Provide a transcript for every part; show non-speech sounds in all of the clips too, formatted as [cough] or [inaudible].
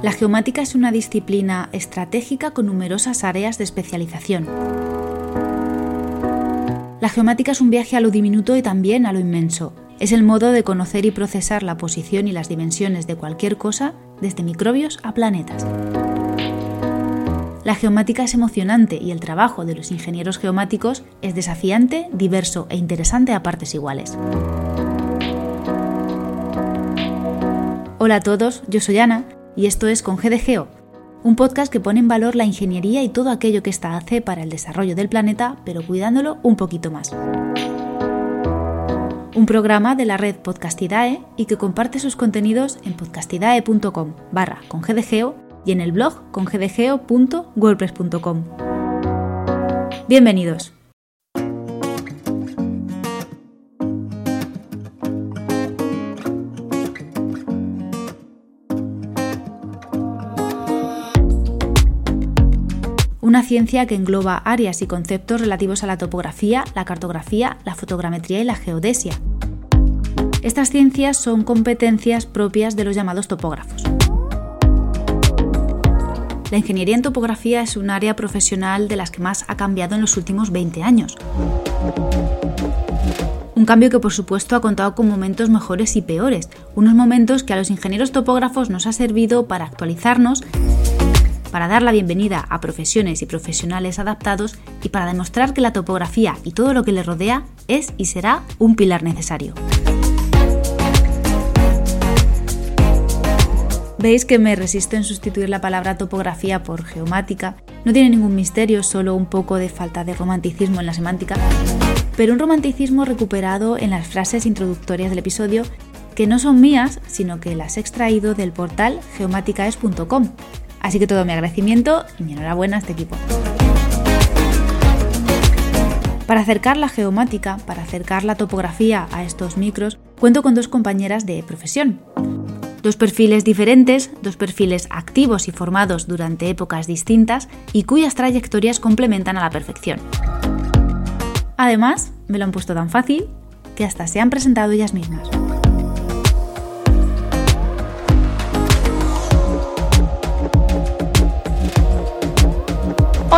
La geomática es una disciplina estratégica con numerosas áreas de especialización. La geomática es un viaje a lo diminuto y también a lo inmenso. Es el modo de conocer y procesar la posición y las dimensiones de cualquier cosa, desde microbios a planetas. La geomática es emocionante y el trabajo de los ingenieros geomáticos es desafiante, diverso e interesante a partes iguales. Hola a todos, yo soy Ana y esto es Con GDGeo, un podcast que pone en valor la ingeniería y todo aquello que ésta hace para el desarrollo del planeta, pero cuidándolo un poquito más. Un programa de la red Podcastidae y que comparte sus contenidos en podcastidae.com barra con y en el blog congdgeo.wordpress.com. Bienvenidos. Una ciencia que engloba áreas y conceptos relativos a la topografía, la cartografía, la fotogrametría y la geodesia. Estas ciencias son competencias propias de los llamados topógrafos. La ingeniería en topografía es un área profesional de las que más ha cambiado en los últimos 20 años. Un cambio que por supuesto ha contado con momentos mejores y peores, unos momentos que a los ingenieros topógrafos nos ha servido para actualizarnos para dar la bienvenida a profesiones y profesionales adaptados y para demostrar que la topografía y todo lo que le rodea es y será un pilar necesario. Veis que me resisto en sustituir la palabra topografía por geomática. No tiene ningún misterio, solo un poco de falta de romanticismo en la semántica, pero un romanticismo recuperado en las frases introductorias del episodio que no son mías, sino que las he extraído del portal geomáticaes.com, Así que todo mi agradecimiento y mi enhorabuena a este equipo. Para acercar la geomática, para acercar la topografía a estos micros, cuento con dos compañeras de profesión. Dos perfiles diferentes, dos perfiles activos y formados durante épocas distintas y cuyas trayectorias complementan a la perfección. Además, me lo han puesto tan fácil que hasta se han presentado ellas mismas.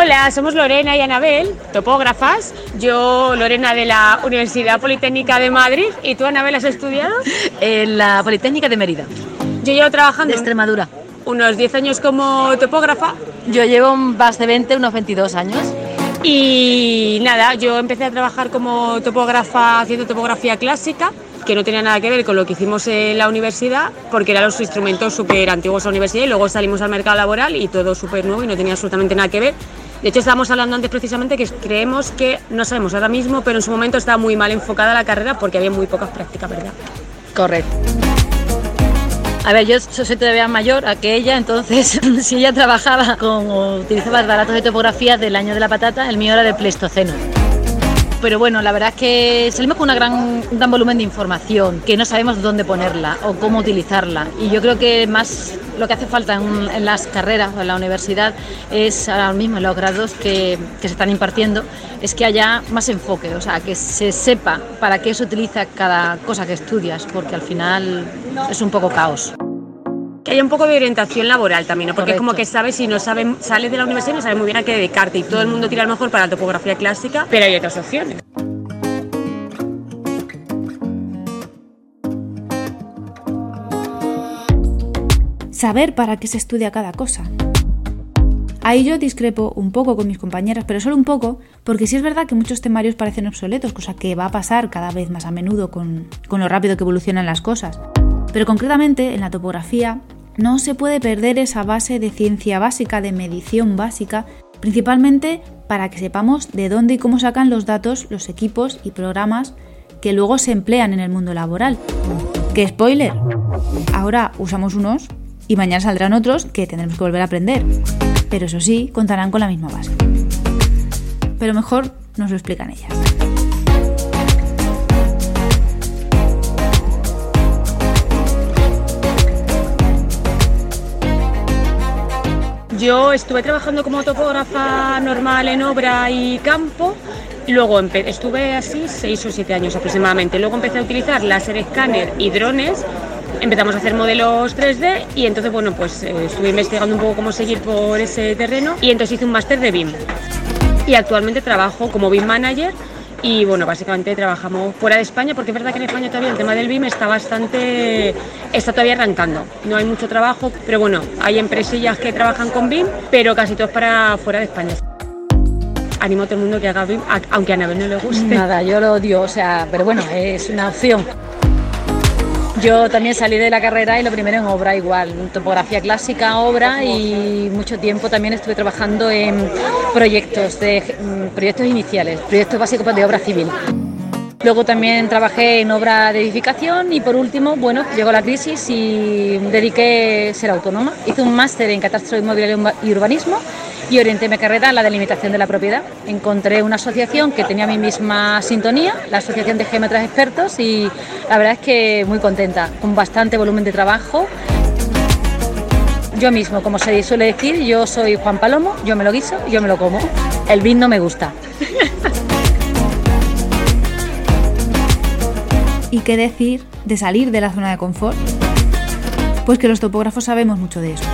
Hola, somos Lorena y Anabel, topógrafas. Yo, Lorena, de la Universidad Politécnica de Madrid. ¿Y tú, Anabel, has estudiado? En la Politécnica de Mérida. Yo llevo trabajando. De Extremadura. Unos 10 años como topógrafa. Yo llevo más de 20, unos 22 años. Y nada, yo empecé a trabajar como topógrafa haciendo topografía clásica que no tenía nada que ver con lo que hicimos en la universidad, porque eran los instrumentos súper antiguos de la universidad y luego salimos al mercado laboral y todo súper nuevo y no tenía absolutamente nada que ver. De hecho, estábamos hablando antes precisamente que creemos que, no sabemos ahora mismo, pero en su momento estaba muy mal enfocada la carrera porque había muy pocas prácticas, ¿verdad? Correcto. A ver, yo soy todavía mayor a que ella, entonces [laughs] si ella trabajaba con o utilizaba baratos de topografía del año de la patata, el mío era del Pleistoceno pero bueno, la verdad es que salimos con una gran, un gran volumen de información, que no sabemos dónde ponerla o cómo utilizarla. Y yo creo que más lo que hace falta en, las carreras o en la universidad es ahora mismo en los grados que, que se están impartiendo, es que haya más enfoque, o sea, que se sepa para qué se utiliza cada cosa que estudias, porque al final es un poco caos que haya un poco de orientación laboral también, ¿no? porque es como que sabes si no sabes, sales de la universidad y no sabes muy bien a qué dedicarte y todo el mundo tira a lo mejor para la topografía clásica, pero hay otras opciones. Saber para qué se estudia cada cosa. Ahí yo discrepo un poco con mis compañeras, pero solo un poco, porque sí es verdad que muchos temarios parecen obsoletos, cosa que va a pasar cada vez más a menudo con, lo rápido que evolucionan las cosas. Pero concretamente en la topografía no se puede perder esa base de ciencia básica, de medición básica, principalmente para que sepamos de dónde y cómo sacan los datos los equipos y programas que luego se emplean en el mundo laboral. ¡Qué spoiler! Ahora usamos unos y mañana saldrán otros que tendremos que volver a aprender. Pero eso sí, contarán con la misma base. Pero mejor nos lo explican ellas. Yo estuve trabajando como topógrafa normal en obra y campo. Luego estuve así seis o siete años aproximadamente. Luego empecé a utilizar láser escáner y drones empezamos a hacer modelos 3D y entonces, bueno, pues eh, estuve investigando un poco cómo seguir por ese terreno y entonces hice un máster de BIM. Y actualmente trabajo como BIM Manager y bueno, básicamente trabajamos fuera de España porque es verdad que en España todavía el tema del BIM está bastante, está todavía arrancando. No hay mucho trabajo, pero bueno, hay empresillas que trabajan con BIM, pero casi todos para fuera de España. Animo a todo el mundo que haga BIM, aunque a Anabel no le guste. Nada, yo lo odio, o sea, pero bueno, es una opción. Yo también salí de la carrera y lo primero en obra igual, topografía clásica, obra y mucho tiempo también estuve trabajando en proyectos, de, mm, proyectos iniciales, proyectos básicos de obra civil. Luego también trabajé en obra de edificación y por último, bueno, llegó la crisis y dediqué a ser autónoma. Hice un máster en catastro inmobiliario y urbanismo y orienté mi carrera a la delimitación de la propiedad. Encontré una asociación que tenía mi misma sintonía, la Asociación de Geómetras Expertos, y la verdad es que muy contenta, con bastante volumen de trabajo. Yo mismo, como se suele decir, yo soy Juan Palomo, yo me lo guiso, yo me lo como. El vino no me gusta. ¿Y qué decir de salir de la zona de confort? Pues que los topógrafos sabemos mucho de eso.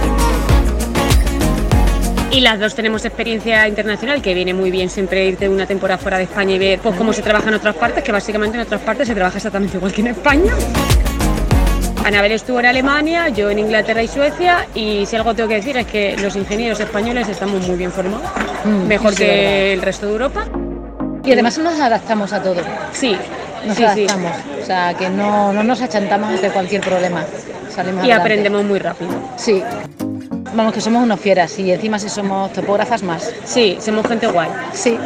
Y las dos tenemos experiencia internacional, que viene muy bien siempre irte una temporada fuera de España y ver pues, cómo se trabaja en otras partes, que básicamente en otras partes se trabaja exactamente igual que en España. Anabel estuvo en Alemania, yo en Inglaterra y Suecia, y si algo tengo que decir es que los ingenieros españoles estamos muy bien formados, mm, mejor que el resto de Europa. Y además nos adaptamos a todo. Sí, nos adaptamos. O sea, que no, no nos achantamos ante cualquier problema. y aprendemos muy rápido. Sí. Vamos, que somos unos fieras y encima si somos topógrafas más. Sí, somos gente guay. Sí.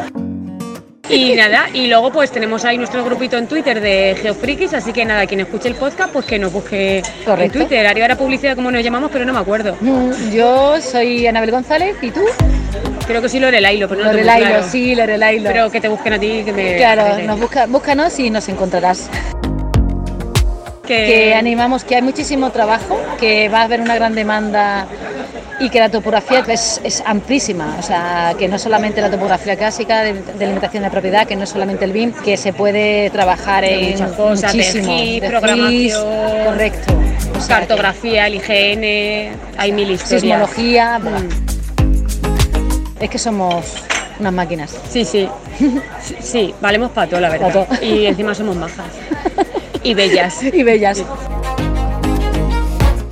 Y nada, y luego pues tenemos ahí nuestro grupito en Twitter de Geofrikis, así que nada, quien escuche el podcast pues que nos busque en Twitter. Haría la publicidad como nos llamamos, pero no me acuerdo. Mm, yo soy Anabel González, ¿y tú? Creo que sí Lorelailo, pero no Lorelailo, claro. sí, Lorelailo. Pero que te busquen a ti, que me... Claro, nos busca, búscanos y nos encontrarás. Que... que animamos, que hay muchísimo trabajo, que va a haber una gran demanda y que la topografía es, amplísima, o sea, que no solamente la topografía clásica de, limitación de propiedad, que no es solamente el BIM, que se puede trabajar en muchas cosas, muchísimo, de programación, correcto, cartografía, el IGN, hay mil historias. Sismología, mm. es que somos unas máquinas. Sí, sí, sí, valemos para todo, la verdad. Y encima somos majas. [laughs] Y bellas. y bellas.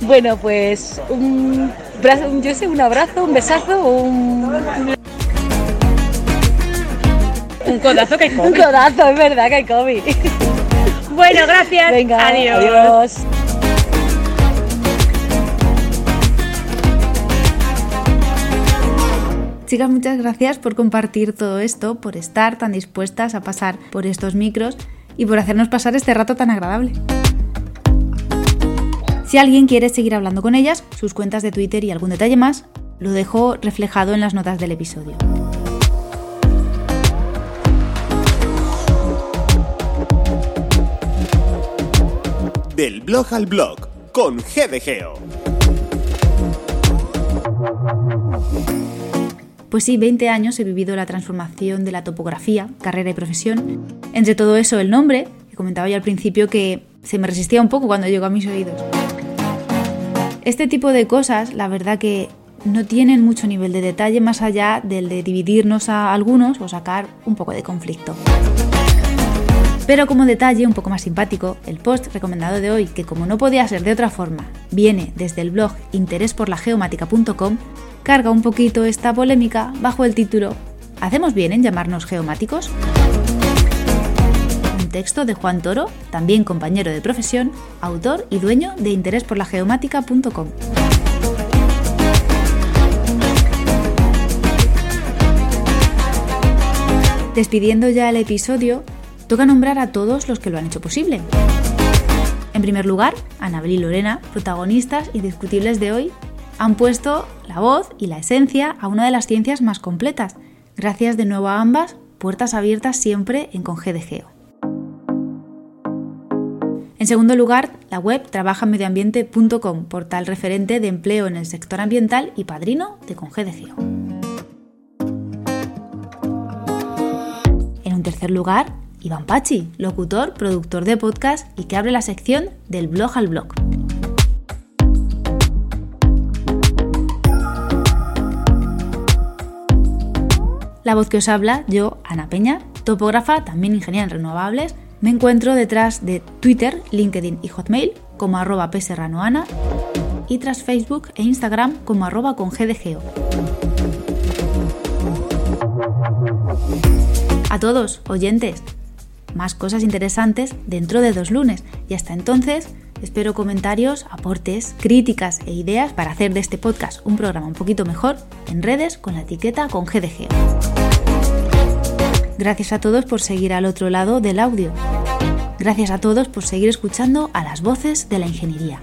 Bueno, pues un yo sé, un abrazo, un besazo, un... Un codazo que hay [laughs] COVID. Un codazo, es verdad que hay COVID. Bueno, gracias. Venga, adiós. adiós. Chicas, muchas gracias por compartir todo esto, por estar tan dispuestas a pasar por estos micros y por hacernos pasar este rato tan agradable. Si alguien quiere seguir hablando con ellas, sus cuentas de Twitter y algún detalle más, lo dejo reflejado en las notas del episodio. Del blog al blog con GDGeo. Pues sí, 20 años he vivido la transformación de la topografía, carrera y profesión. Entre todo eso, el nombre, que comentaba ya al principio que se me resistía un poco cuando llegó a mis oídos. Este tipo de cosas, la verdad que no tienen mucho nivel de detalle más allá del de dividirnos a algunos o sacar un poco de conflicto. Pero como detalle un poco más simpático, el post recomendado de hoy, que como no podía ser de otra forma, viene desde el blog interesporlageomática.com, carga un poquito esta polémica bajo el título ¿Hacemos bien en llamarnos geomáticos? Texto de Juan Toro, también compañero de profesión, autor y dueño de interesporlageomática.com. Despidiendo ya el episodio, toca nombrar a todos los que lo han hecho posible. En primer lugar, Anabel y Lorena, protagonistas indiscutibles de hoy, han puesto la voz y la esencia a una de las ciencias más completas. Gracias de nuevo a ambas, puertas abiertas siempre en Geo. En segundo lugar, la web trabajamedioambiente.com, portal referente de empleo en el sector ambiental y padrino de Conge. En un tercer lugar, Iván Pachi, locutor, productor de podcast y que abre la sección del blog al blog. La voz que os habla, yo, Ana Peña, topógrafa, también ingeniera en renovables, me encuentro detrás de Twitter, LinkedIn y Hotmail como arroba pserranoana y tras Facebook e Instagram como arroba con gdgeo. A todos, oyentes, más cosas interesantes dentro de dos lunes y hasta entonces espero comentarios, aportes, críticas e ideas para hacer de este podcast un programa un poquito mejor en redes con la etiqueta con GDG. Gracias a todos por seguir al otro lado del audio. Gracias a todos por seguir escuchando a las voces de la ingeniería.